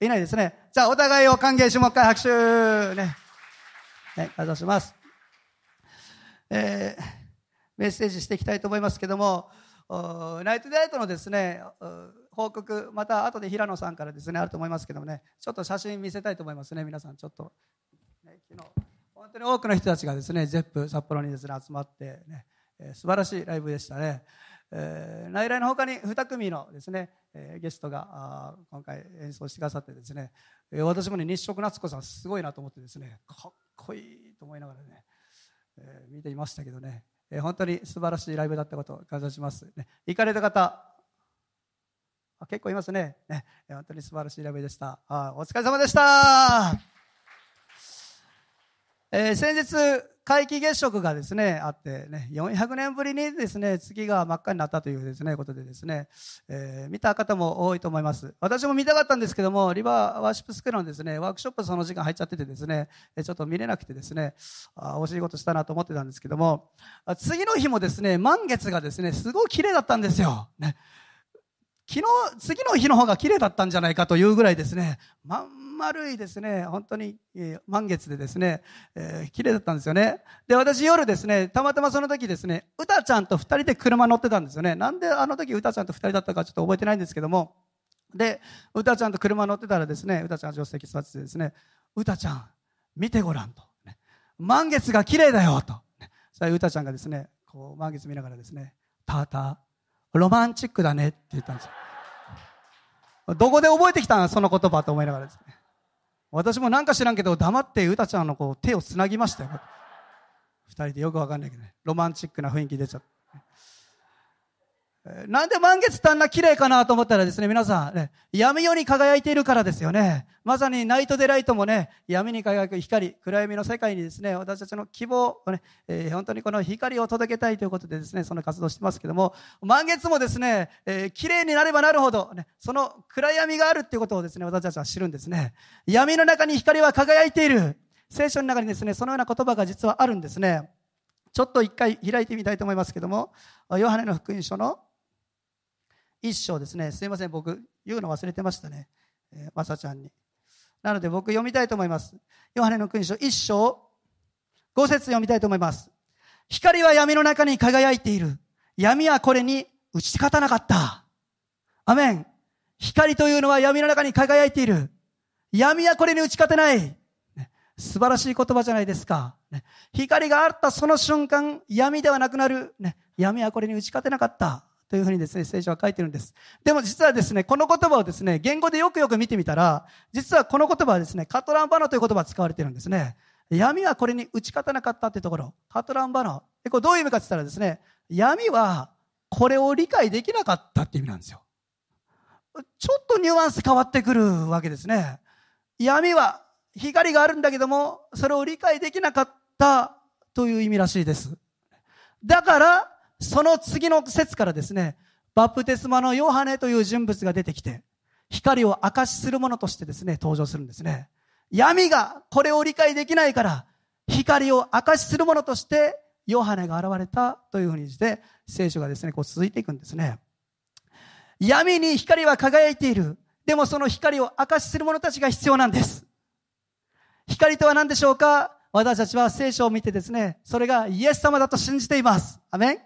いないですね。じゃあ、お互いを歓迎し、もう一回拍手。ね。はい、ありがとうございます。えー、メッセージしていきたいと思いますけども、ナイトデートのですね、報告、また後で平野さんからですね、あると思いますけどもね、ちょっと写真見せたいと思いますね、皆さん、ちょっと。ね、昨日、本当に多くの人たちがですね、ゼップ札幌にですね、集まってね、えー、素晴らしいライブでしたね。えー、内来の他に2組のですね、えー、ゲストがあ今回演奏してくださってですね、えー、私もね日食夏子さんすごいなと思ってですねかっこいいと思いながらね、えー、見ていましたけどね、えー、本当に素晴らしいライブだったことを感謝します、ね、行かれた方あ結構いますね。ね本当に素晴らしいライブでした。あお疲れ様でした、えー、先日皆既月食がですね、あってね、400年ぶりにですね、月が真っ赤になったというですね、ことでですね、えー、見た方も多いと思います。私も見たかったんですけども、リバーワーシップスクールのですね、ワークショップその時間入っちゃっててですね、ちょっと見れなくてですね、あ惜しいことしたなと思ってたんですけども、次の日もですね、満月がですね、すごい綺麗だったんですよ。ね昨日、次の日の方が綺麗だったんじゃないかというぐらいですね、まん丸いですね、本当に、えー、満月でですね、えー、綺麗だったんですよね。で、私夜ですね、たまたまその時ですね、うたちゃんと二人で車乗ってたんですよね。なんであの時うたちゃんと二人だったかちょっと覚えてないんですけども、で、うたちゃんと車乗ってたらですね、うたちゃん助手席座っててですね、うたちゃん、見てごらんと。ね、満月が綺麗だよと。ね、それうたちゃんがですね、こう満月見ながらですね、たーたー、ロマンチックだねって言ったんですよ。どこで覚えてきたんその言葉と思いながらですね。私もなんか知らんけど、黙ってうたちゃんのこう手をつなぎましたよ。二人でよくわかんないけどね。ロマンチックな雰囲気出ちゃった。なんで満月ってあんな綺麗かなと思ったらですね、皆さん、ね、闇夜に輝いているからですよね。まさにナイトデライトもね、闇に輝く光、暗闇の世界にですね、私たちの希望をね、えー、本当にこの光を届けたいということでですね、その活動してますけども、満月もですね、えー、綺麗になればなるほど、ね、その暗闇があるっていうことをですね、私たちは知るんですね。闇の中に光は輝いている。聖書の中にですね、そのような言葉が実はあるんですね。ちょっと一回開いてみたいと思いますけども、ヨハネの福音書の一章ですね。すいません、僕、言うの忘れてましたね。えー、まさちゃんに。なので僕読みたいと思います。ヨハネの君書一章、五節読みたいと思います。光は闇の中に輝いている。闇はこれに打ち勝たなかった。アメン。光というのは闇の中に輝いている。闇はこれに打ち勝てない。素晴らしい言葉じゃないですか。光があったその瞬間、闇ではなくなる。闇はこれに打ち勝てなかった。というふうにですね、聖書は書いてるんです。でも実はですね、この言葉をですね、言語でよくよく見てみたら、実はこの言葉はですね、カトランバナという言葉が使われてるんですね。闇はこれに打ち勝たなかったっていうところ、カトランバナ。これどういう意味かって言ったらですね、闇はこれを理解できなかったっていう意味なんですよ。ちょっとニュアンス変わってくるわけですね。闇は光があるんだけども、それを理解できなかったという意味らしいです。だから、その次の説からですね、バプテスマのヨハネという人物が出てきて、光を明かしするものとしてですね、登場するんですね。闇がこれを理解できないから、光を明かしするものとして、ヨハネが現れたというふうにして、聖書がですね、こう続いていくんですね。闇に光は輝いている。でもその光を明かしする者たちが必要なんです。光とは何でしょうか？私たちは聖書を見てですね、それがイエス様だと信じています。アメン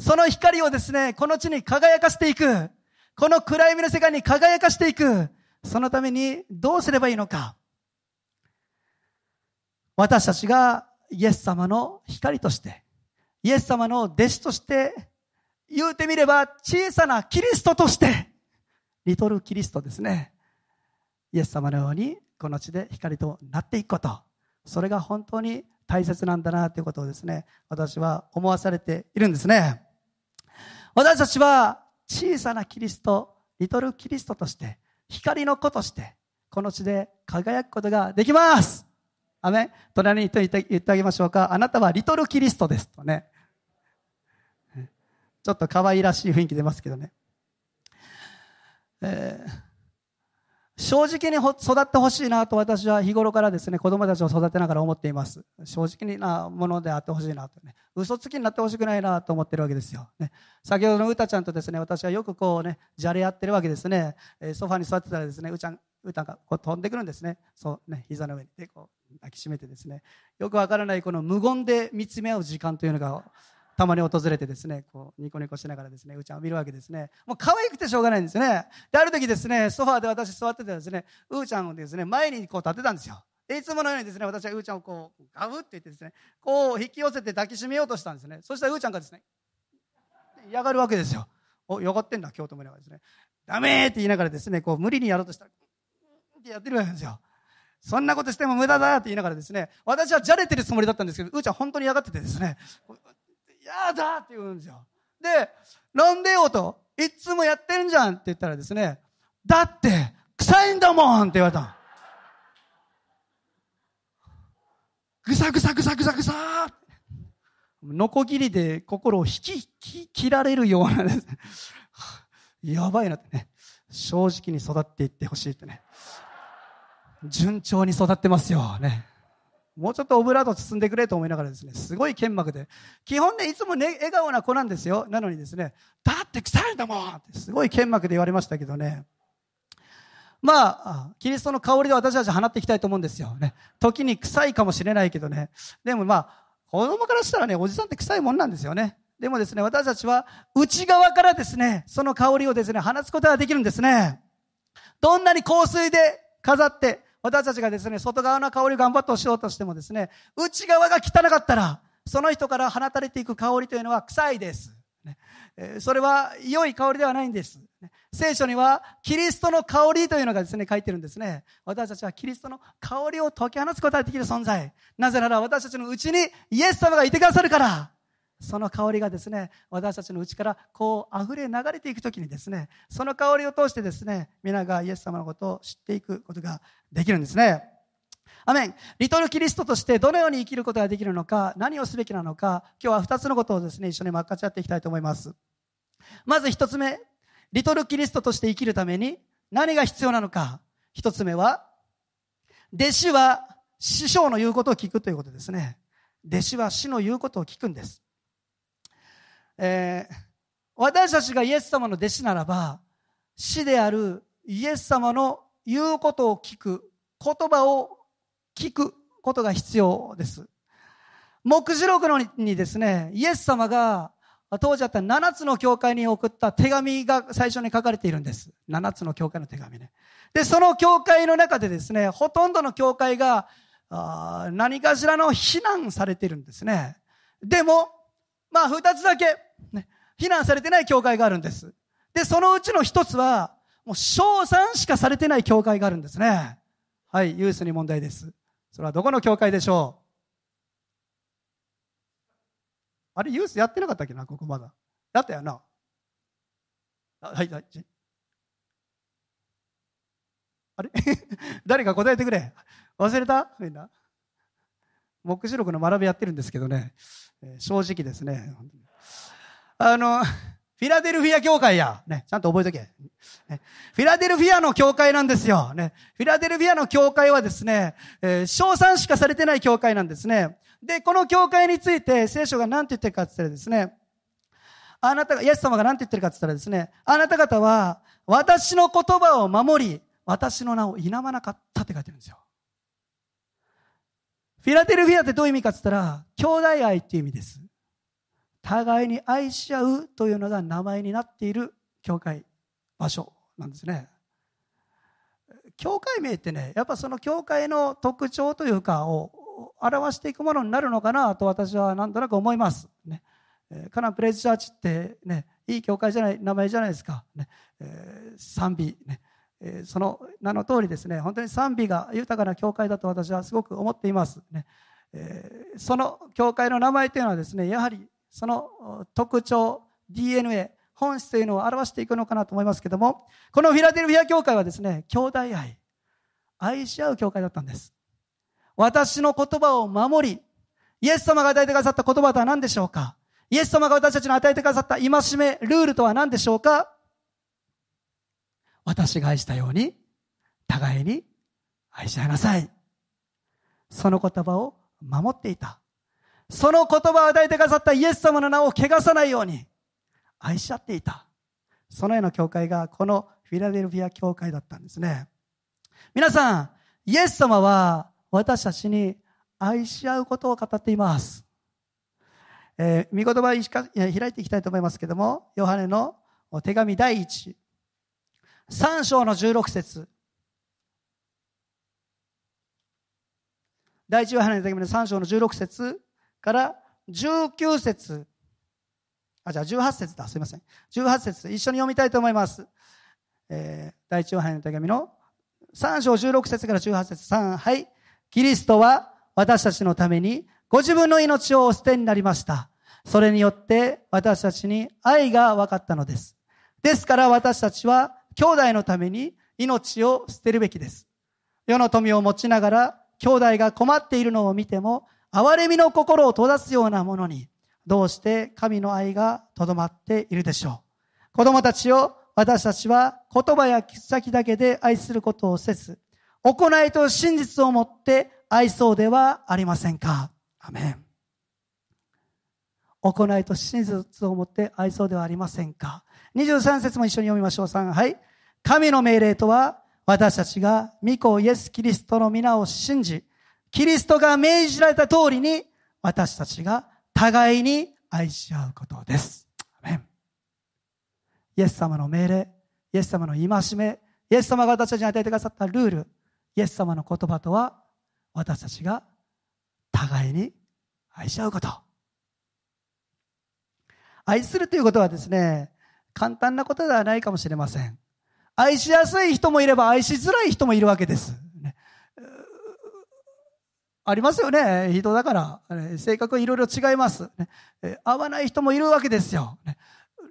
その光をですね、この地に輝かせていく。この暗闇の世界に輝かしていく。そのためにどうすればいいのか。私たちがイエス様の光として、イエス様の弟子として、言うてみれば小さなキリストとして、リトルキリストですね。イエス様のようにこの地で光となっていくこと。それが本当に大切なんだなということをですね、私は思わされているんですね。私たちは小さなキリスト、リトルキリストとして、光の子として、この地で輝くことができます。アメ隣に言って言ってあげましょうか。あなたはリトルキリストです。とね。ちょっと可愛らしい雰囲気出ますけどね。えー正直に育ってほしいなと私は日頃からですね、子供たちを育てながら思っています。正直なものであってほしいなとね。嘘つきになってほしくないなと思ってるわけですよ。ね、先ほどのうたちゃんとですね、私はよくこうね、じゃれ合ってるわけですね。えソファに座ってたらですね、うちゃん、歌がこう飛んでくるんですね。そうね、膝の上に。で、こう抱きしめてですね。よくわからないこの無言で見つめ合う時間というのがたまに訪れてですね、こう、ニコニコしながらですね、うーちゃんを見るわけですね。もう可愛くてしょうがないんですよね。で、ある時ですね、ソファーで私座っててですね、うーちゃんをですね、前にこう立てたんですよ。いつものようにですね、私はうーちゃんをこう、ガブって言ってですね、こう引き寄せて抱きしめようとしたんですね。そしたらうーちゃんがですね、嫌がるわけですよ。お、よがってんだ、今日と思いながらですね。ダメって言いながらですね、こう無理にやろうとしたら、ってやってるわけですよ。そんなことしても無駄だって言いながらですね、私はじゃれてるつもりだったんですけど、うーちゃん本当に嫌がっててですね、やだって言うんですよ。で、なんでよと、いつもやってるんじゃんって言ったらですね、だって、臭いんだもんって言われたぐさぐさぐさぐさぐさノコギリで心を引き、き切られるようなです、やばいなってね、正直に育っていってほしいってね、順調に育ってますよね。もうちょっとオブラート包んでくれと思いながらですね、すごい剣幕で、基本ね、いつもね、笑顔な子なんですよ。なのにですね、だって臭いんだもんってすごい剣幕で言われましたけどね。まあ、キリストの香りで私たち放っていきたいと思うんですよ。ね。時に臭いかもしれないけどね。でもまあ、子供からしたらね、おじさんって臭いもんなんですよね。でもですね、私たちは内側からですね、その香りをですね、放つことができるんですね。どんなに香水で飾って、私たちがですね、外側の香りを頑張ってしようとしてもですね、内側が汚かったら、その人から放たれていく香りというのは臭いです。それは良い香りではないんです。聖書には、キリストの香りというのがですね、書いてるんですね。私たちはキリストの香りを解き放つことができる存在。なぜなら私たちのうちにイエス様がいてくださるから。その香りがですね、私たちのうちからこう溢れ流れていくときにですね、その香りを通してですね、皆がイエス様のことを知っていくことができるんですね。アメン。リトルキリストとしてどのように生きることができるのか、何をすべきなのか、今日は二つのことをですね、一緒に分かち合っていきたいと思います。まず一つ目、リトルキリストとして生きるために何が必要なのか。一つ目は、弟子は師匠の言うことを聞くということですね。弟子は師の言うことを聞くんです。えー、私たちがイエス様の弟子ならば、死であるイエス様の言うことを聞く、言葉を聞くことが必要です。目次録のにですね、イエス様が当時あった7つの教会に送った手紙が最初に書かれているんです。7つの教会の手紙ね。で、その教会の中でですね、ほとんどの教会が何かしらの非難されているんですね。でも、まあ2つだけね、非難されてない教会があるんです。で、そのうちの一つは、もう賞賛しかされてない教会があるんですね。はい、ユースに問題です。それはどこの教会でしょう？あれ、ユースやってなかったっけな、ここまだ。やったよな。はい、はい。あれ？誰か答えてくれ。忘れた？みんな。目視録の学びやってるんですけどね、えー、正直ですね。あの、フィラデルフィア教会や。ね、ちゃんと覚えとけ。ね、フィラデルフィアの教会なんですよ。ね、フィラデルフィアの教会はですね、えー、賞賛しかされてない教会なんですね。で、この教会について聖書が何て言ってるかって言ったらですね、あなたが、イエス様が何て言ってるかって言ったらですね、あなた方は私の言葉を守り、私の名を否まなかったって書いてるんですよ。フィラデルフィアってどういう意味かって言ったら、兄弟愛っていう意味です。互いに愛し合うというのが名前になっている教会場所なんですね。教会名ってねやっぱその教会の特徴というかを表していくものになるのかなと私はなんとなく思います、ね、カナンプレイズチャーチってねいい教会じゃない名前じゃないですか、ね。えー、賛美。ね。えその名の通りですね。本当に賛美が豊かな教会だと私はすごく思っています。ね、えー、その教会の名前というのはですねやはりその特徴、DNA、本質というのを表していくのかなと思いますけども、このフィラデルフィア教会はですね、兄弟愛、愛し合う教会だったんです。私の言葉を守り、イエス様が与えてくださった言葉とは何でしょうか？イエス様が私たちに与えてくださった戒め、ルールとは何でしょうか？私が愛したように、互いに愛し合いなさい。その言葉を守っていた。その言葉を与えてくださったイエス様の名を汚さないように愛し合っていた。そのような教会がこのフィラデルフィア教会だったんですね。皆さん、イエス様は私たちに愛し合うことを語っています。えー、見言葉を開いていきたいと思いますけども、ヨハネの手紙第一、3章の16節第一ヨハネの手紙の3章の16節から19節あ、じゃあ18節だ。すいません。18節一緒に読みたいと思います。えー、第一ヨハネの手紙の3章16節から18節3、はい。キリストは私たちのためにご自分の命をお捨てになりました。それによって私たちに愛が分かったのです。ですから私たちは兄弟のために命を捨てるべきです。世の富を持ちながら兄弟が困っているのを見ても、憐れみの心を閉ざすようなものに、どうして神の愛がとどまっているでしょう。子供たちを私たちは言葉や切先だけで愛することをせず、行いと真実をもって愛そうではありませんか。アメン。行いと真実をもって愛そうではありませんか。23節も一緒に読みましょう。3、はい。神の命令とは、私たちが御子イエス・キリストの皆を信じ、キリストが命じられた通りに、私たちが互いに愛し合うことです。イエス様の命令、イエス様の戒め、イエス様が私たちに与えてくださったルール、イエス様の言葉とは、私たちが互いに愛し合うこと。愛するということはですね、簡単なことではないかもしれません。愛しやすい人もいれば愛しづらい人もいるわけです。ありますよね。人だから。性格いろいろ違います、合わない人もいるわけですよ。ね、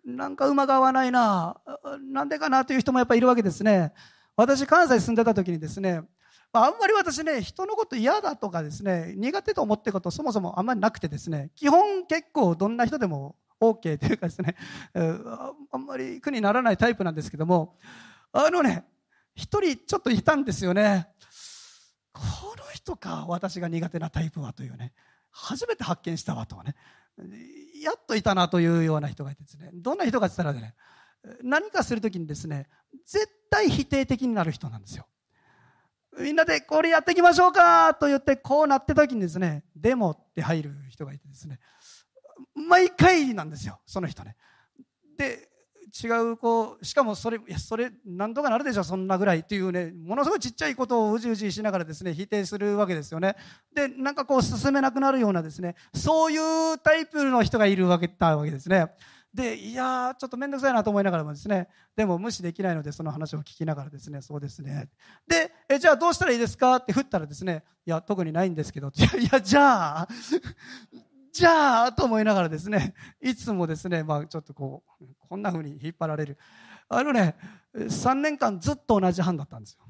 なんか馬が合わないな。なんでかなという人もやっぱりいるわけですね。私、関西住んでた時にですね、あんまり私ね、人のこと嫌だとかですね、苦手と思ってることそもそもあんまりなくてですね、基本結構どんな人でも OK というかですね、あんまり苦にならないタイプなんですけども、あのね、一人ちょっといたんですよね。この人か、私が苦手なタイプはというね、初めて発見したわとはね、やっといたなというような人がいてですね、どんな人かって言ったらね、何かするときにですね、絶対否定的になる人なんですよ。みんなでこれやっていきましょうかと言ってこうなってた時にですね、でもって入る人がいてですね、毎回なんですよ、その人ね。で、違う、こう、しかもそれ、いや、それ、なんとかなるでしょ、そんなぐらいっていうね、ものすごいちっちゃいことをうじうじしながらですね、否定するわけですよね。で、なんかこう、進めなくなるようなですね、そういうタイプの人がいるわけ、たわけですね。で、いや、ちょっとめんどくさいなと思いながらもですね、でも無視できないので、その話を聞きながらですね、そうですね。で、え、じゃあどうしたらいいですか？って振ったらですね、いや、特にないんですけど、いやじゃあ、じゃあと思いながらですね、いつもですね、まあちょっとこう、こんな風に引っ張られる。あのね、3年間ずっと同じ班だったんですよ。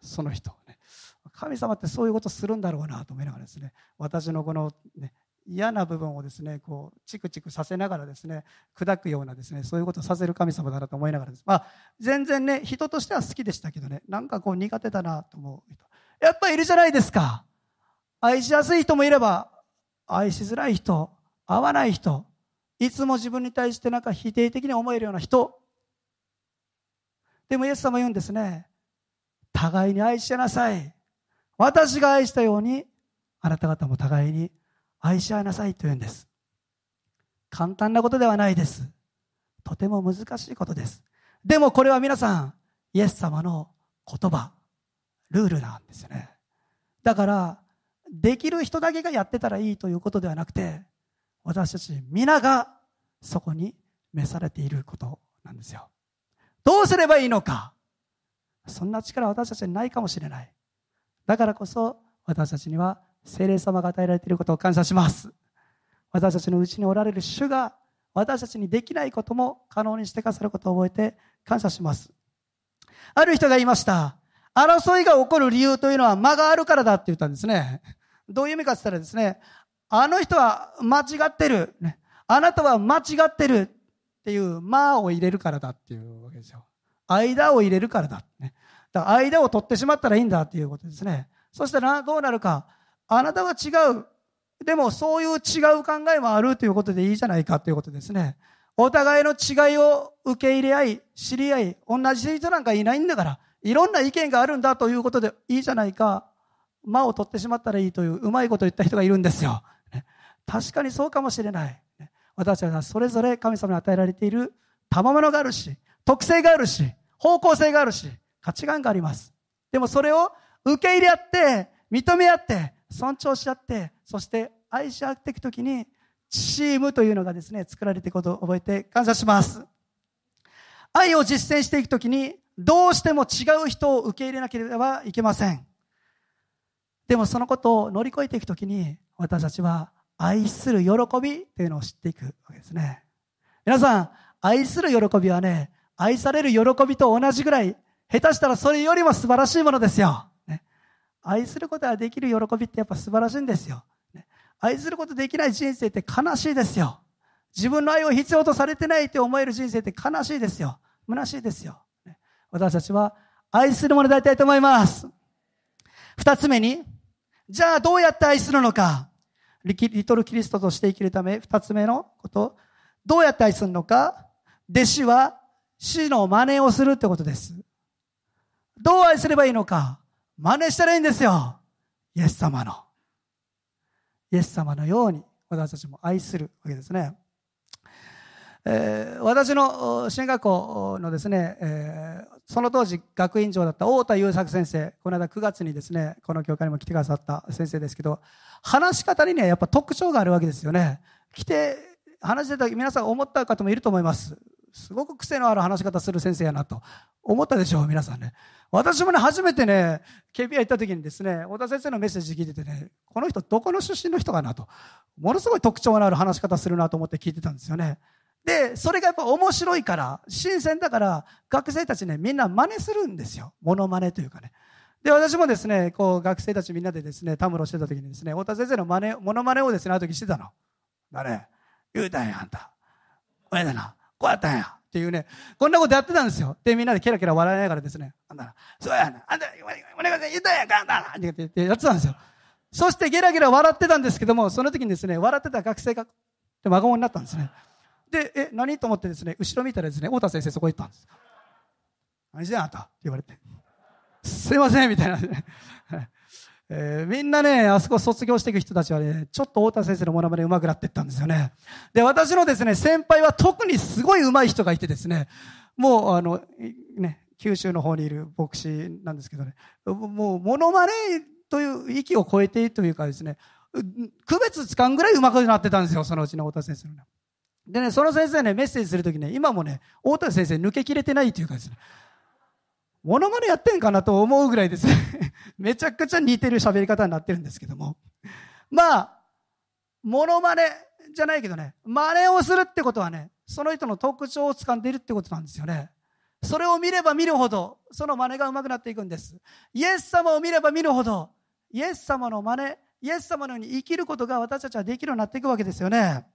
その人、ね。神様ってそういうことするんだろうなと思いながらですね、私のこの、ね、嫌な部分をですね、こう、チクチクさせながらですね、砕くようなですね、そういうことをさせる神様だなと思いながらです。まあ、全然ね、人としては好きでしたけどね、なんかこう苦手だなと思う人。やっぱいるじゃないですか。愛しやすい人もいれば、愛しづらい人、合わない人、いつも自分に対してなんか否定的に思えるような人。でもイエス様言うんですね。互いに愛し合なさい。私が愛したように、あなた方も互いに愛し合いなさいと言うんです。簡単なことではないです。とても難しいことです。でもこれは皆さん、イエス様の言葉、ルールなんですよね。だから、できる人だけがやってたらいいということではなくて、私たち皆がそこに召されていることなんですよ。どうすればいいのかそんな力は私たちにないかもしれない。だからこそ私たちには精霊様が与えられていることを感謝します。私たちのうちにおられる主が私たちにできないことも可能にしてくださることを覚えて感謝します。ある人が言いました。争いが起こる理由というのは間があるからだって言ったんですね。どういう意味かって言ったらですね、あの人は間違ってる。あなたは間違ってるっていう間を入れるからだっていうわけですよ。間を入れるからだ。ね、だから間を取ってしまったらいいんだっていうことですね。そしたらどうなるか。あなたは違う。でもそういう違う考えもあるということでいいじゃないかということですね。お互いの違いを受け入れ合い、知り合い、同じ人なんかいないんだから、いろんな意見があるんだということでいいじゃないか。間を取ってしまったらいいといううまいこと言った人がいるんですよ。確かにそうかもしれない。私はそれぞれ神様に与えられている賜物があるし、特性があるし、方向性があるし、価値観があります。でもそれを受け入れ合って、認め合って、尊重し合って、そして愛し合っていくときに、チームというのがですね、作られていくことを覚えて感謝します。愛を実践していくときに、どうしても違う人を受け入れなければいけません。でもそのことを乗り越えていくときに、私たちは愛する喜びというのを知っていくわけですね。皆さん、愛する喜びはね、愛される喜びと同じぐらい、下手したらそれよりも素晴らしいものですよ。ね、愛することができる喜びってやっぱ素晴らしいんですよ。ね、愛することできない人生って悲しいですよ。自分の愛を必要とされてないって思える人生って悲しいですよ。虚しいですよ。ね、私たちは愛するものでありたいと思います。二つ目に、じゃあどうやって愛するのか？リトルキリストとして生きるため、二つ目のこと。どうやって愛するのか？弟子は死の真似をするってことです。どう愛すればいいのか？真似したらいいんですよ。イエス様の。イエス様のように私たちも愛するわけですね。えー、私の進学校のですね、えー、その当時学院長だった太田優作先生、この間9月にですね、この教会にも来てくださった先生ですけど、話し方にね、やっぱ特徴があるわけですよね。来て、話してた時皆さん思った方もいると思います。すごく癖のある話し方する先生やなと思ったでしょう、皆さんね。私もね、初めてね、KBI 行った時にですね、小田先生のメッセージ聞いててね、この人どこの出身の人かなと、ものすごい特徴のある話し方するなと思って聞いてたんですよね。で、それがやっぱ面白いから、新鮮だから、学生たちね、みんな真似するんですよ。モノマネというかね。で、私もですね、こう、学生たちみんなでですね、たむろしてた時にですね、太田先生の真似、モノマネをですね、あの時してたの？だね、言うたんや、あんた。おやだな、こうやったんや。っていうね、こんなことやってたんですよ。で、みんなでケラケラ笑いながらですね、あんた、そうやな、あんた、お願いします、言ったんやか、あんた、って言ってやってたんですよ。そしてゲラゲラ笑ってたんですけども、その時にですね、笑ってた学生が、で、孫になったんですね。で、え、何？と思ってですね、後ろ見たらですね、太田先生そこ行ったんです。何してんあんた？って言われて。すいませんみたいな、ね。えー、みんなね、あそこ卒業していく人たちはね、ちょっと太田先生のモノマネ上手くなっていったんですよね。で、私のですね、先輩は特にすごい上手い人がいてですね、もう、あの、ね、九州の方にいる牧師なんですけどね、もう、モノマネという域を超えてというかですね、区別つかんぐらい上手くなってたんですよ、そのうちの太田先生の、ね。でね、その先生ね、メッセージするときね、今もね、大田先生抜けきれてないっていうかですね、モノマネやってんかなと思うぐらいです、めちゃくちゃ似てる喋り方になってるんですけども。まあ、モノマネじゃないけどね、真似をするってことはね、その人の特徴を掴んでいるってことなんですよね。それを見れば見るほど、その真似が上手くなっていくんです。イエス様を見れば見るほど、イエス様の真似、イエス様のように生きることが私たちはできるようになっていくわけですよね。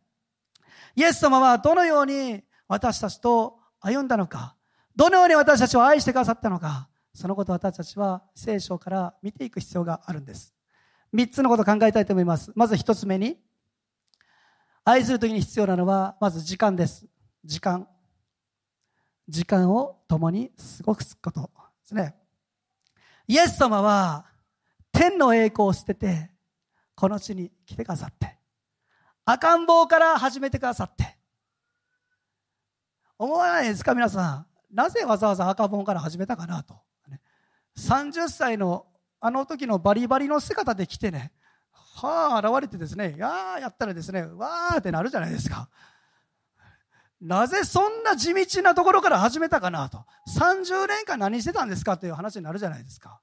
イエス様はどのように私たちと歩んだのか、どのように私たちを愛してくださったのか、そのことを私たちは聖書から見ていく必要があるんです。三つのことを考えたいと思います。まず一つ目に、愛するときに必要なのは、まず時間です。時間。時間を共に過ごすことですね。イエス様は、天の栄光を捨てて、この地に来てくださって、赤ん坊から始めてくださって。思わないですか皆さん。なぜわざわざ赤ん坊から始めたかなと。30歳のあの時のバリバリの姿で来てね、はあ、現れてですね、やあ、やったらですね、わーってなるじゃないですか。なぜそんな地道なところから始めたかなと。30年間何してたんですかっていう話になるじゃないですか。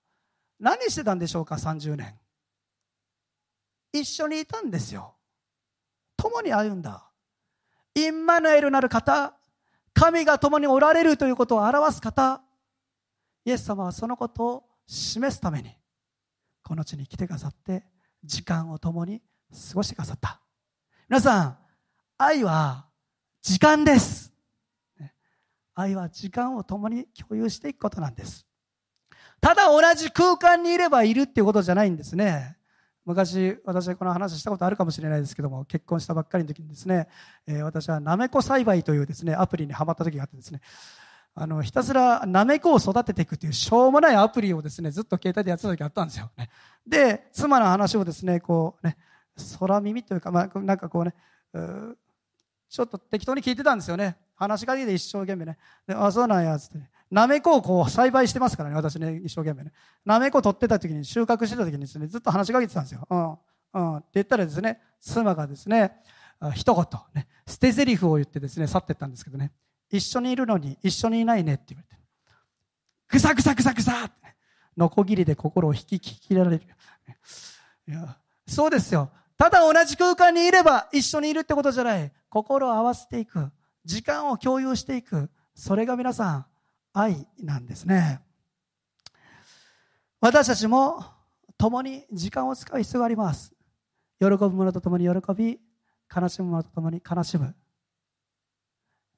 何してたんでしょうか、30年。一緒にいたんですよ。共に歩んだ。インマヌエルなる方、神が共におられるということを表す方、イエス様はそのことを示すために、この地に来てくださって、時間を共に過ごしてくださった。皆さん、愛は時間です。愛は時間を共に共有していくことなんです。ただ同じ空間にいればいるっていうことじゃないんですね。昔、私はこの話したことあるかもしれないですけども、結婚したばっかりの時にですね、えー、私はなめこ栽培というですね、アプリにハマった時があってですね、あの、ひたすらなめこを育てていくっていうしょうもないアプリをですね、ずっと携帯でやってた時あったんですよ。ね、で、妻の話をですね、こうね、空耳というか、まあ、なんかこうね、うちょっと適当に聞いてたんですよね。話しかけて一生懸命ね。で、あ、そうなんや、つって、ね。なめこをこう栽培してますからね、私ね、一生懸命ね。なめこ取ってた時に、収穫してた時にですね、ずっと話しかけてたんですよ。うん。うん。って言ったらですね、妻がですね、一言、ね、捨て台詞を言ってですね、去ってったんですけどね、一緒にいるのに一緒にいないねって言われて、ぐさぐさぐさぐさって、ね、ノコギリで心を引き切られる。いや、そうですよ。ただ同じ空間にいれば一緒にいるってことじゃない。心を合わせていく。時間を共有していく。それが皆さん、愛なんですね。私たちも共に時間を使う必要があります。喜ぶ者と共に喜び、悲しむ者と共に悲しむ。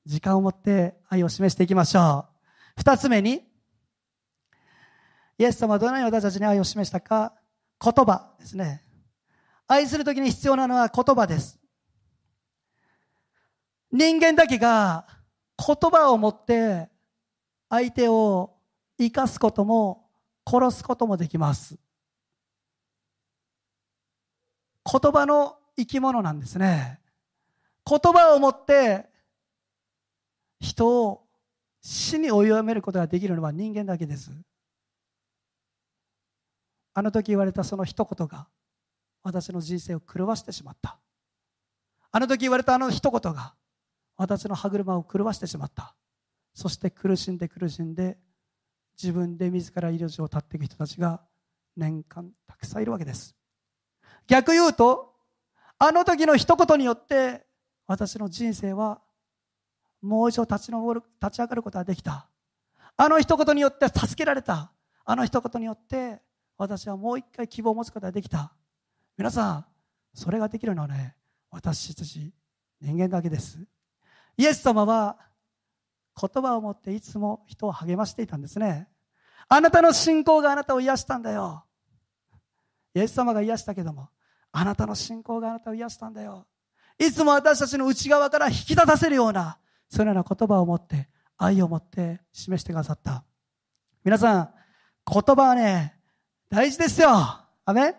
時間を持って愛を示していきましょう。二つ目に、イエス様はどのように私たちに愛を示したか、言葉ですね。愛するときに必要なのは言葉です。人間だけが言葉を持って相手を生かすことも殺すこともできます。言葉の生き物なんですね。言葉を持って人を死に追いやめることができるのは人間だけです。あの時言われたその一言が私の人生を狂わしてしまった。あの時言われたあの一言が私の歯車を狂わしてしまった。そして苦しんで苦しんで自分で自ら命を絶っていく人たちが年間たくさんいるわけです。逆言うと、あの時の一言によって私の人生はもう一度立ち上る立ち上がることができた。あの一言によって助けられた。あの一言によって私はもう一回希望を持つことができた。皆さん、それができるのはね、私たち人間だけです。イエス様は言葉を持っていつも人を励ましていたんですね。あなたの信仰があなたを癒したんだよ。イエス様が癒したけども、あなたの信仰があなたを癒したんだよ。いつも私たちの内側から引き立たせるような、そのような言葉を持って、愛を持って示してくださった。皆さん、言葉はね、大事ですよ。あめ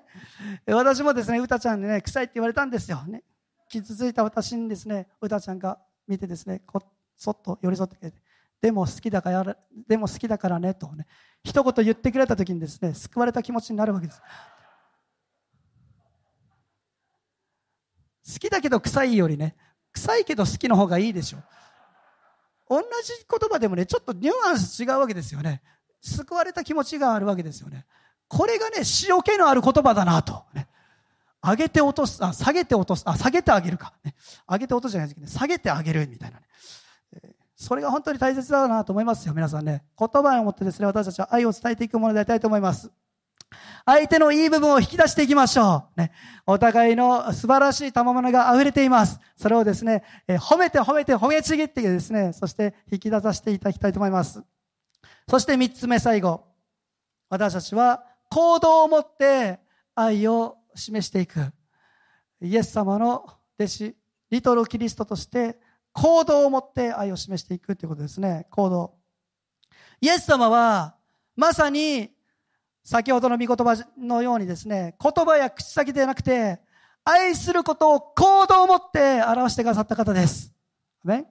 私もですね、歌ちゃんにね、臭いって言われたんですよ。ね。傷ついた私にですね、歌ちゃんが見てですね、そっと寄り添ってくれて、でも好きだから、でも好きだからね、とね、一言言ってくれた時にですね、救われた気持ちになるわけです。好きだけど臭いよりね、臭いけど好きの方がいいでしょ。同じ言葉でもね、ちょっとニュアンス違うわけですよね。救われた気持ちがあるわけですよね。これがね、塩気のある言葉だなと。ね、上げて落とす、あ、下げて落とす、あ、下げてあげるか。ね、上げて落とすじゃないですけどね、下げてあげるみたいなね。それが本当に大切だなと思いますよ、皆さんね。言葉を持ってですね、私たちは愛を伝えていくものでありたいと思います。相手のいい部分を引き出していきましょう。ね。お互いの素晴らしい賜物が溢れています。それをですね、え褒めて褒めて褒めちぎってですね、そして引き出させていただきたいと思います。そして三つ目最後。私たちは行動を持って愛を示していく。イエス様の弟子、リトルキリストとして行動を持って愛を示していくということですね。行動。イエス様はまさに先ほどの御言葉のようにですね、言葉や口先ではなくて、愛することを行動を持って表してくださった方です。ね。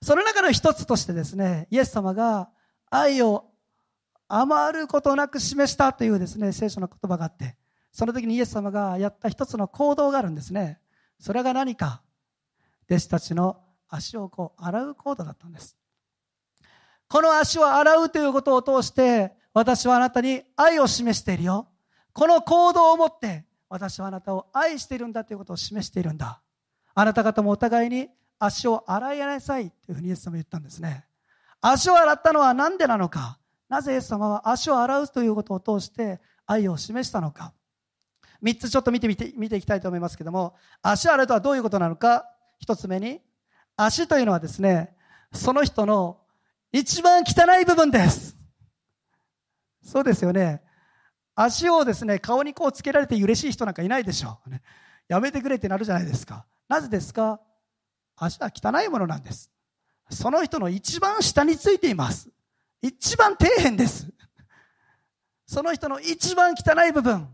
その中の一つとしてですね、イエス様が愛を余ることなく示したというですね、聖書の言葉があって、その時にイエス様がやった一つの行動があるんですね。それが何か、弟子たちの足をこう洗う行動だったんです。この足を洗うということを通して、私はあなたに愛を示しているよ。この行動をもって、私はあなたを愛しているんだということを示しているんだ。あなた方もお互いに足を洗いなさいというふうにイエス様は言ったんですね。足を洗ったのは何でなのか？なぜイエス様は足を洗うということを通して愛を示したのか。三つちょっと見てみて、見ていきたいと思いますけども、足を洗うとはどういうことなのか？一つ目に、足というのはですね、その人の一番汚い部分です。そうですよね。足をですね、顔にこうつけられて嬉しい人なんかいないでしょう。やめてくれってなるじゃないですか。なぜですか？足は汚いものなんです。その人の一番下についています。一番底辺です。その人の一番汚い部分、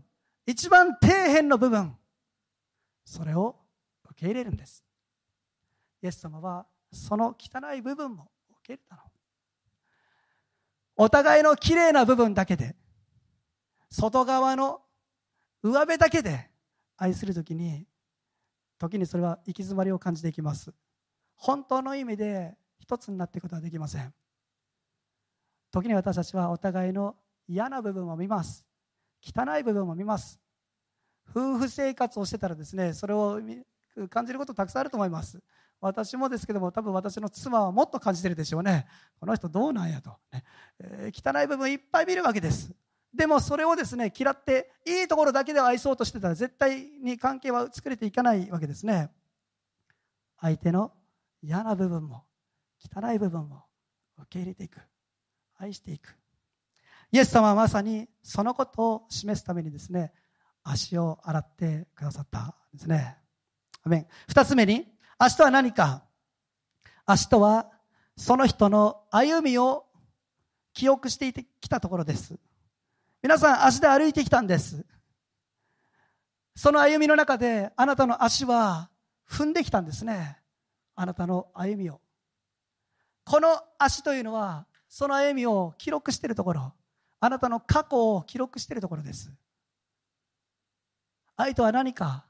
一番底辺の部分、それを受け入れるんです。イエス様はその汚い部分も受け入れたの。お互いの綺麗な部分だけで、外側の上辺だけで愛するときに、時にそれは行き詰まりを感じていきます。本当の意味で一つになっていくことはできません。時に私たちはお互いの嫌な部分を見ます。汚い部分も見ます。夫婦生活をしてたらですね、それを感じることたくさんあると思います。私もですけども、多分私の妻はもっと感じてるでしょうね。この人どうなんやと、ねえー、汚い部分いっぱい見るわけです。でもそれをですね、嫌って、いいところだけで愛そうとしてたら絶対に関係は作れていかないわけですね。相手の嫌な部分も、汚い部分も受け入れていく。愛していく。イエス様はまさにそのことを示すためにですね、足を洗ってくださったんですね。二つ目に、足とは何か？足とはその人の歩みを記憶してきたところです。皆さん足で歩いてきたんです。その歩みの中であなたの足は踏んできたんですね。あなたの歩みを。この足というのはその歩みを記録しているところ。あなたの過去を記録しているところです。愛とは何か？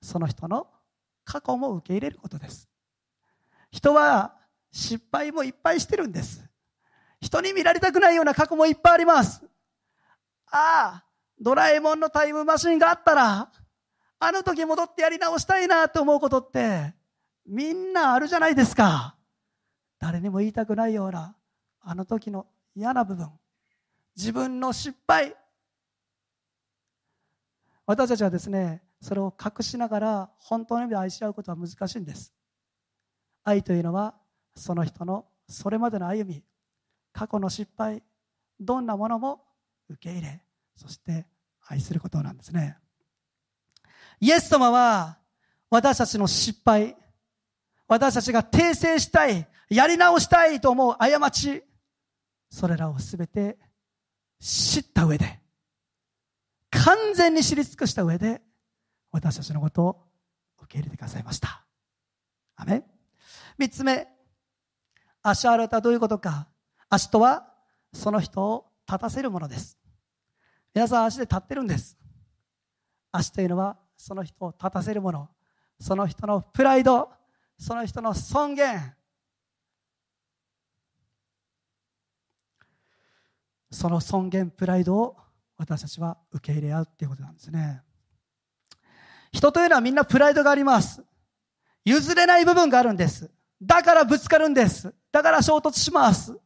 その人の過去も受け入れることです。人は失敗もいっぱいしてるんです。人に見られたくないような過去もいっぱいあります。ああ、ドラえもんのタイムマシンがあったら、あの時戻ってやり直したいなと思うことって、みんなあるじゃないですか。誰にも言いたくないような、あの時の嫌な部分。自分の失敗。私たちはですね、それを隠しながら本当の意味で愛し合うことは難しいんです。愛というのはその人のそれまでの歩み過去の失敗どんなものも受け入れそして愛することなんですね。イエス様は私たちの失敗私たちが訂正したいやり直したいと思う過ちそれらをすべて知った上で完全に知り尽くした上で私たちのことを受け入れてくださいました。アメ三つ目、足洗うとはどういうことか。足とはその人を立たせるものです。皆さん足で立ってるんです。足というのはその人を立たせるもの。その人のプライド、その人の尊厳。その尊厳、プライドを私たちは受け入れ合うっていうことなんですね。人というのはみんなプライドがあります。譲れない部分があるんです。だからぶつかるんです。だから衝突します。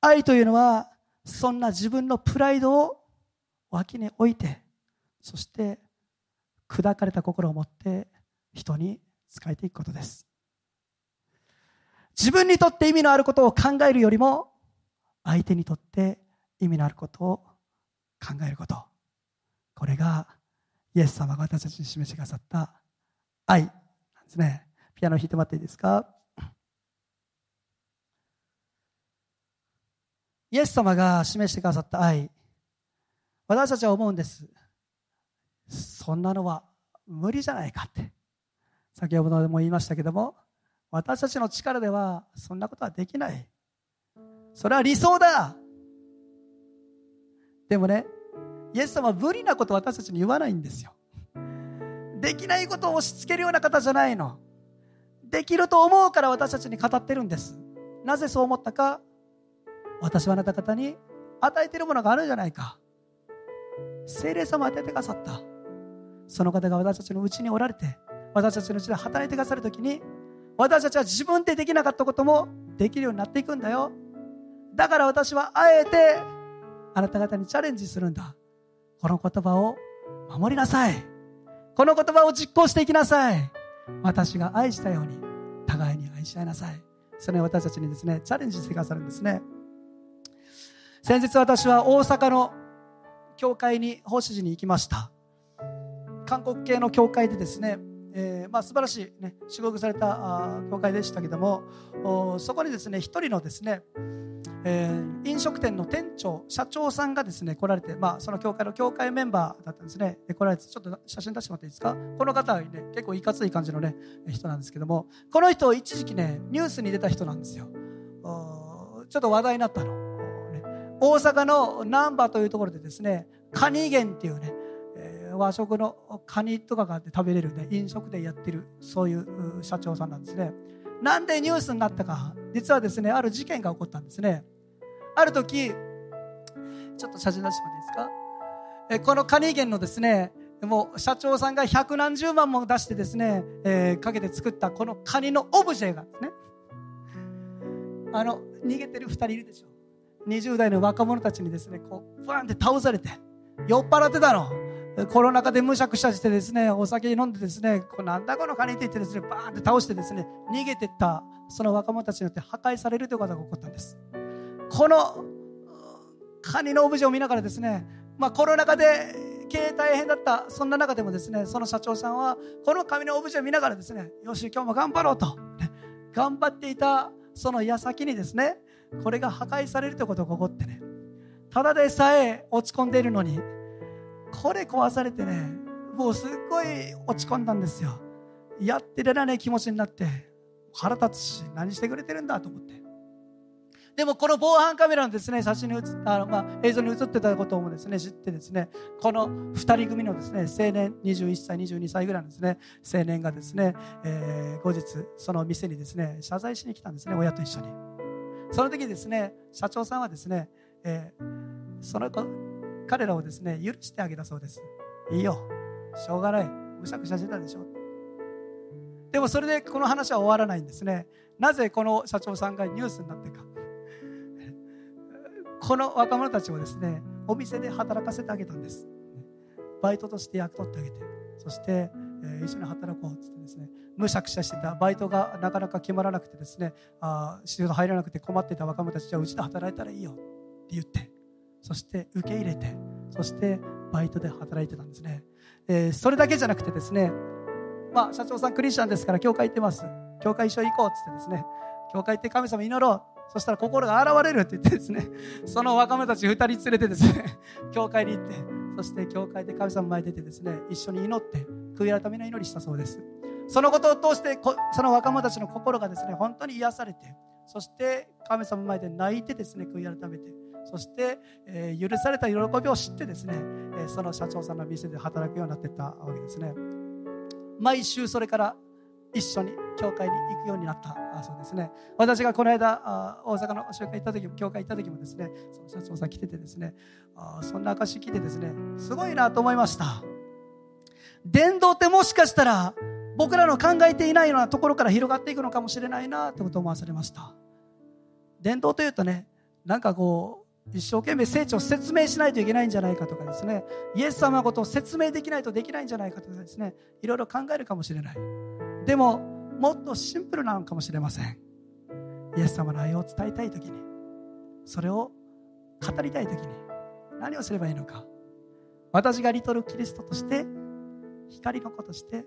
愛というのは、そんな自分のプライドを脇に置いて、そして砕かれた心を持って人に仕えていくことです。自分にとって意味のあることを考えるよりも、相手にとって意味のあることを考えること。これがイエス様が私たちに示してくださった愛なんですね。ピアノ弾いてもらっていいですか？イエス様が示してくださった愛。私たちは思うんです。そんなのは無理じゃないかって。先ほども言いましたけども、私たちの力ではそんなことはできない。それは理想だ。でもね、イエス様は無理なことを私たちに言わないんですよ。できないことを押し付けるような方じゃないの。できると思うから私たちに語ってるんです。なぜそう思ったか私はあなた方に与えてるものがあるじゃないか。精霊様を与えてくださった。その方が私たちのうちにおられて、私たちのうちで働いてくださるときに、私たちは自分でできなかったこともできるようになっていくんだよ。だから私はあえてあなた方にチャレンジするんだ。この言葉を守りなさい。この言葉を実行していきなさい。私が愛したように、互いに愛し合いなさい。それを私たちにですね、チャレンジしてくださるんですね。先日私は大阪の教会に奉仕時に行きました。韓国系の教会でですね、えー、まあ、素晴らしい、ね、祝福されたあ教会でしたけどもそこにですね一人のですね、えー、飲食店の店長社長さんがですね来られて、まあ、その教会の教会メンバーだったんですね。で来られてちょっと写真出してもらっていいですか？この方は、ね、結構いかつい感じの、ね、人なんですけどもこの人一時期ねニュースに出た人なんですよ。ちょっと話題になったの、ね、大阪の難波というところでですねカニ源っていうね和食のカニとかがあって食べれるね飲食でやってるそういう社長さんなんですね。なんでニュースになったか実はですねある事件が起こったんですね。ある時ちょっと写真出してもらっていいですか？えこのカニ源のですねもう社長さんが百何十万も出してですね、えー、かけて作ったこのカニのオブジェがですね。あの逃げてる2人いるでしょ。20代の若者たちにですねこうバーンって倒されて酔っ払ってたの。コロナ禍でむしゃくしゃしてですね、お酒飲んでですね、こなんだこのカニって言ってですね、バーンって倒してですね、逃げてったその若者たちによって破壊されるということが起こったんです。このカニのオブジェを見ながらですね、まあ、コロナ禍で経営大変だったそんな中でもですねその社長さんはこの紙のオブジェを見ながらですねよし今日も頑張ろうと、頑張っていたその矢先にですねこれが破壊されるということが起こってねただでさえ落ち込んでいるのにれ壊されてねもうすっごい落ち込んだんですよ。やってられない気持ちになって腹立つし何してくれてるんだと思って。でもこの防犯カメラのですね写真に映ったあの、まあ、映像に映ってたこともですね知ってですねこの2人組のですね青年21歳22歳ぐらいのですね青年がですね、えー、後日その店にですね謝罪しに来たんですね親と一緒に。その時ですね社長さんはですね、えー、その彼らをですね許してあげたそうです。いいよ。しょうがない。むしゃくしゃしてたでしょ。でもそれでこの話は終わらないんですね。なぜこの社長さんがニュースになってか。この若者たちをですねお店で働かせてあげたんです。バイトとして役取ってあげて。そして、えー、一緒に働こうってってですね。むしゃくしゃしてた。バイトがなかなか決まらなくてですね。あ仕事入らなくて困ってた若者たちじゃあうちで働いたらいいよ。って言って。そして受け入れてそしてバイトで働いてたんですね、えー、それだけじゃなくてですねまあ社長さんクリスチャンですから教会行ってます。教会一緒に行こうっつってですね。教会行って神様祈ろう。そしたら心が現れるって言ってですね、その若者たち2人連れてですね、教会に行って、そして教会で神様前に出てですね、一緒に祈って、悔い改めの祈りしたそうです。そのことを通して、その若者たちの心がですね、本当に癒されて、そして神様前で泣いてですね、悔い改めて、そして、えー、許された喜びを知ってですね、え、その社長さんの店で働くようになっていったわけですね。毎週それから一緒に教会に行くようになったそうですね。私がこの間あ大阪の集会行った時も教会行った時もですねその社長さん来ててですねあそんな証聞いてですねすごいなと思いました。伝道ってもしかしたら僕らの考えていないようなところから広がっていくのかもしれないなってことを思わされました。伝道というとねなんかこう一生懸命聖地を説明しないといけないんじゃないかとかですね。イエス様のことを説明できないとできないんじゃないかとかですね。いろいろ考えるかもしれない。でももっとシンプルなのかもしれません。イエス様の愛を伝えたい時にそれを語りたい時に何をすればいいのか。私がリトルキリストとして光の子として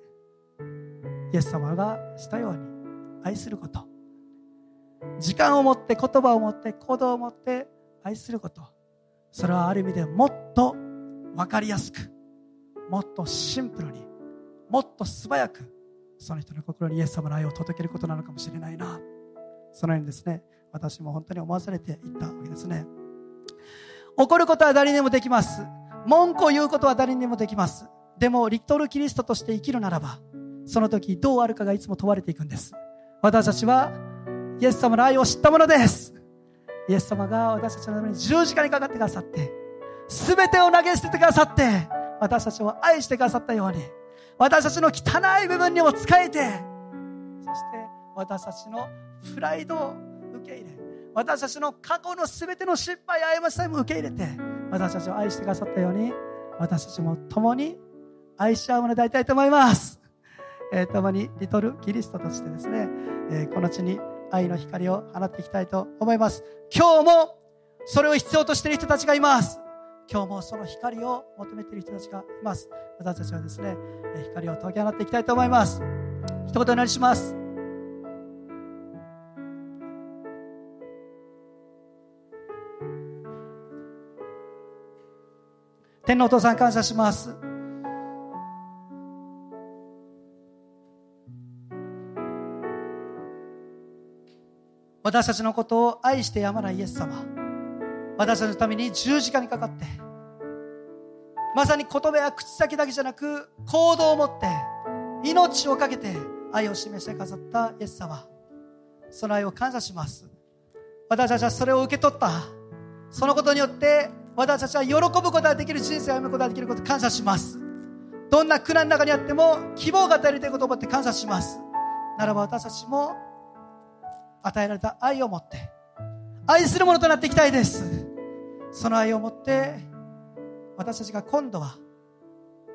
イエス様がしたように愛すること。時間を持って言葉を持って行動を持って愛すること。それはある意味でもっと分かりやすくもっとシンプルにもっと素早くその人の心にイエス様の愛を届けることなのかもしれないな。そのようにですね私も本当に思わされていったわけですね。怒ることは誰にでもできます。文句を言うことは誰にでもできます。でもリトルキリストとして生きるならばその時どうあるかがいつも問われていくんです。私たちはイエス様の愛を知ったものです。イエス様が私たちのために十字架にかかってくださって全てを投げ捨ててくださって私たちを愛してくださったように私たちの汚い部分にも仕えてそして私たちのプライドを受け入れ私たちの過去の全ての失敗過ちさえも受け入れて私たちを愛してくださったように私たちも共に愛し合うものでありたいと思います、えー、共にリトルキリストとしてですね、えー、この地に愛の光を放っていきたいと思います。今日もそれを必要としている人たちがいます。今日もその光を求めている人たちがいます。私たちはですね光を解き放っていきたいと思います。一言お願いします。天のお父さん感謝します。私たちのことを愛してやまないイエス様。私たちのために十字架にかかって。まさに言葉や口先だけじゃなく行動を持って命を懸けて愛を示して飾ったイエス様。その愛を感謝します。私たちはそれを受け取った。そのことによって私たちは喜ぶことができる人生を歩むことができることを感謝します。どんな苦難の中にあっても希望が与えられていることを思って感謝します。ならば私たちも与えられた愛を持って愛するものとなっていきたいです。その愛を持って私たちが今度は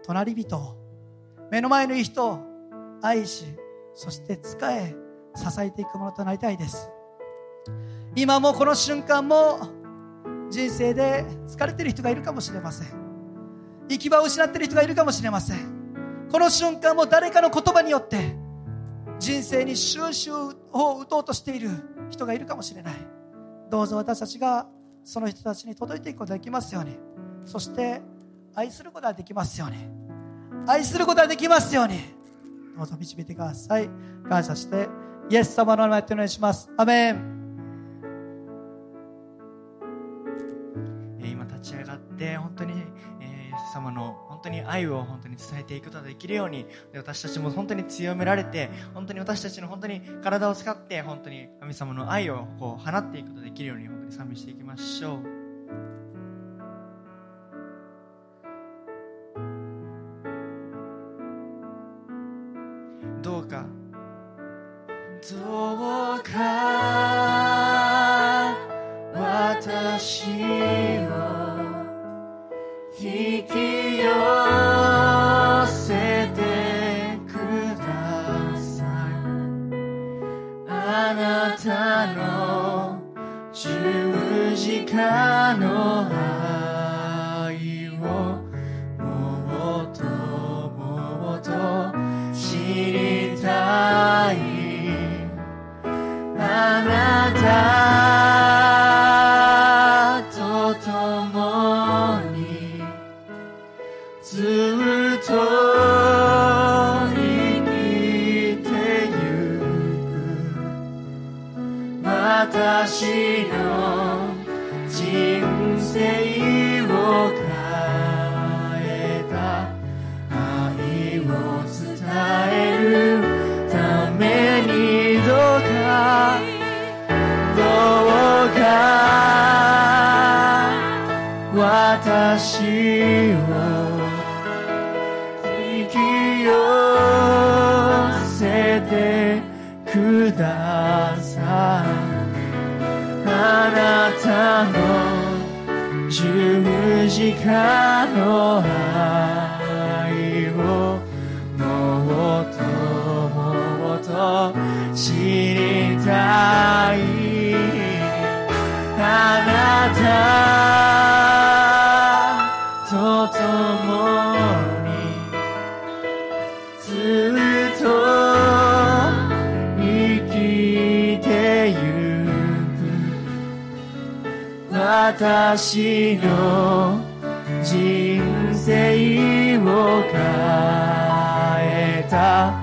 隣人を目の前のいい人を愛しそして仕え支えていくものとなりたいです。今もこの瞬間も人生で疲れてる人がいるかもしれません。行き場を失っている人がいるかもしれません。この瞬間も誰かの言葉によって人生に収集を打とうとしている人がいるかもしれない。どうぞ私たちがその人たちに届いていくことができますように。そして愛することができますように。愛することができますように。どうぞ導いてください。感謝してイエス様の名前でお願いします。アメン。今立ち上がって本当に、えー、様の本当に愛を本当に伝えていくことができるように私たちも本当に強められて本当に私たちの本当に体を使って本当に神様の愛をこう放っていくことができるように本当に賛美していきましょう。どうか？どうか？あの私の人生を変えた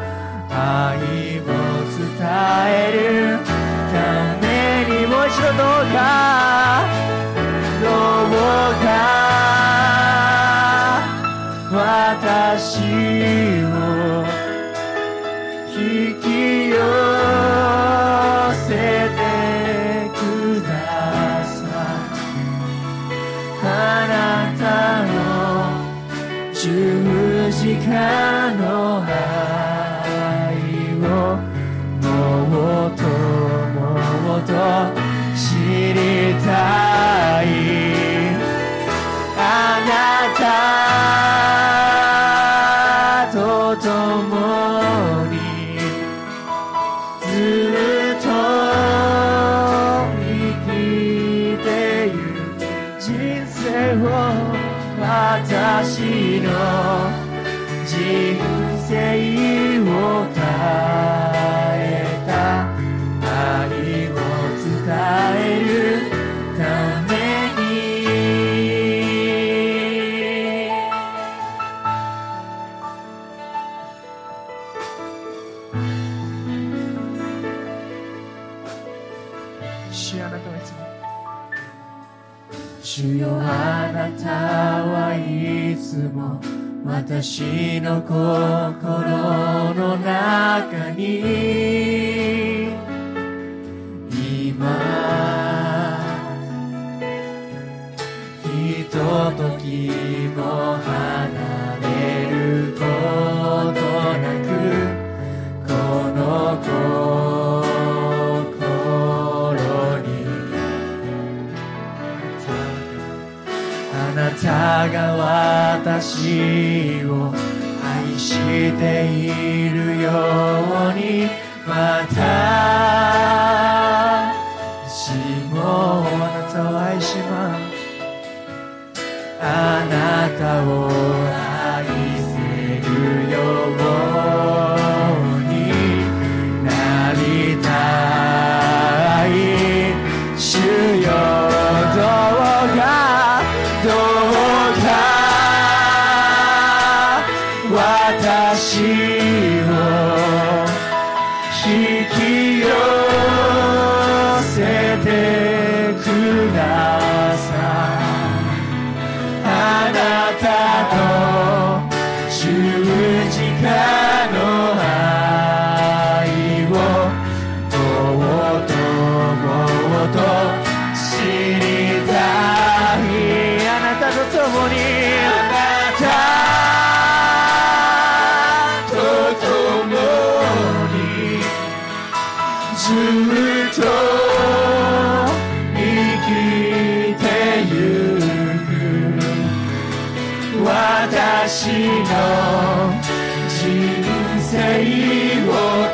愛を伝えるためにもう一度どうか。私の心の中に。今ひとときも離れることなくこの心に。あなたが私 day 私の人生を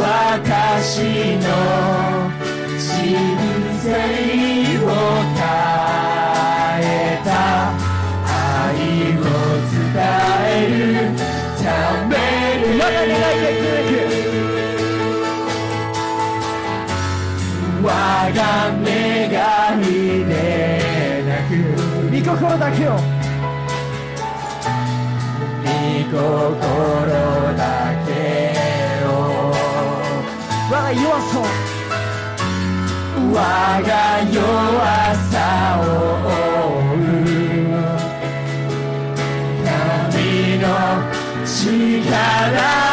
私の人生を変えた愛を伝えるために我が願いで我が願いでなく御心だけを。御心我が弱さを追う。神の力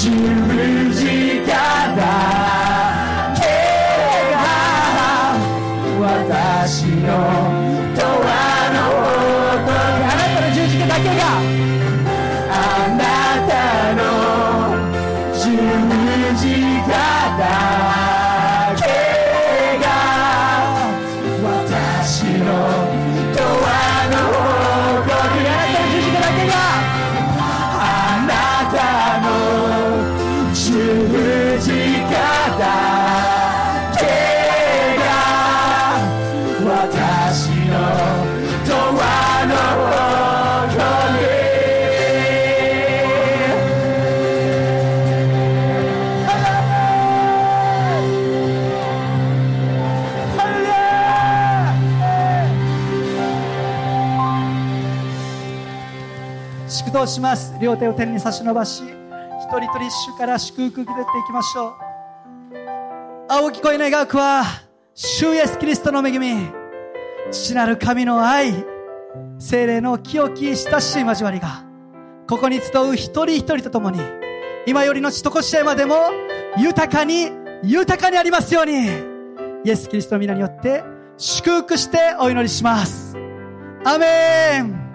十します。両手を天に差し伸ばし一人一人主から祝福受けていきましょう。青き声願うは主イエスキリストの恵み父なる神の愛精霊の清き親しい交わりがここに集う一人一人と共に今よりの血とこしえまでも豊かに豊かにありますようにイエス・キリストの皆によって祝福してお祈りします。アメン。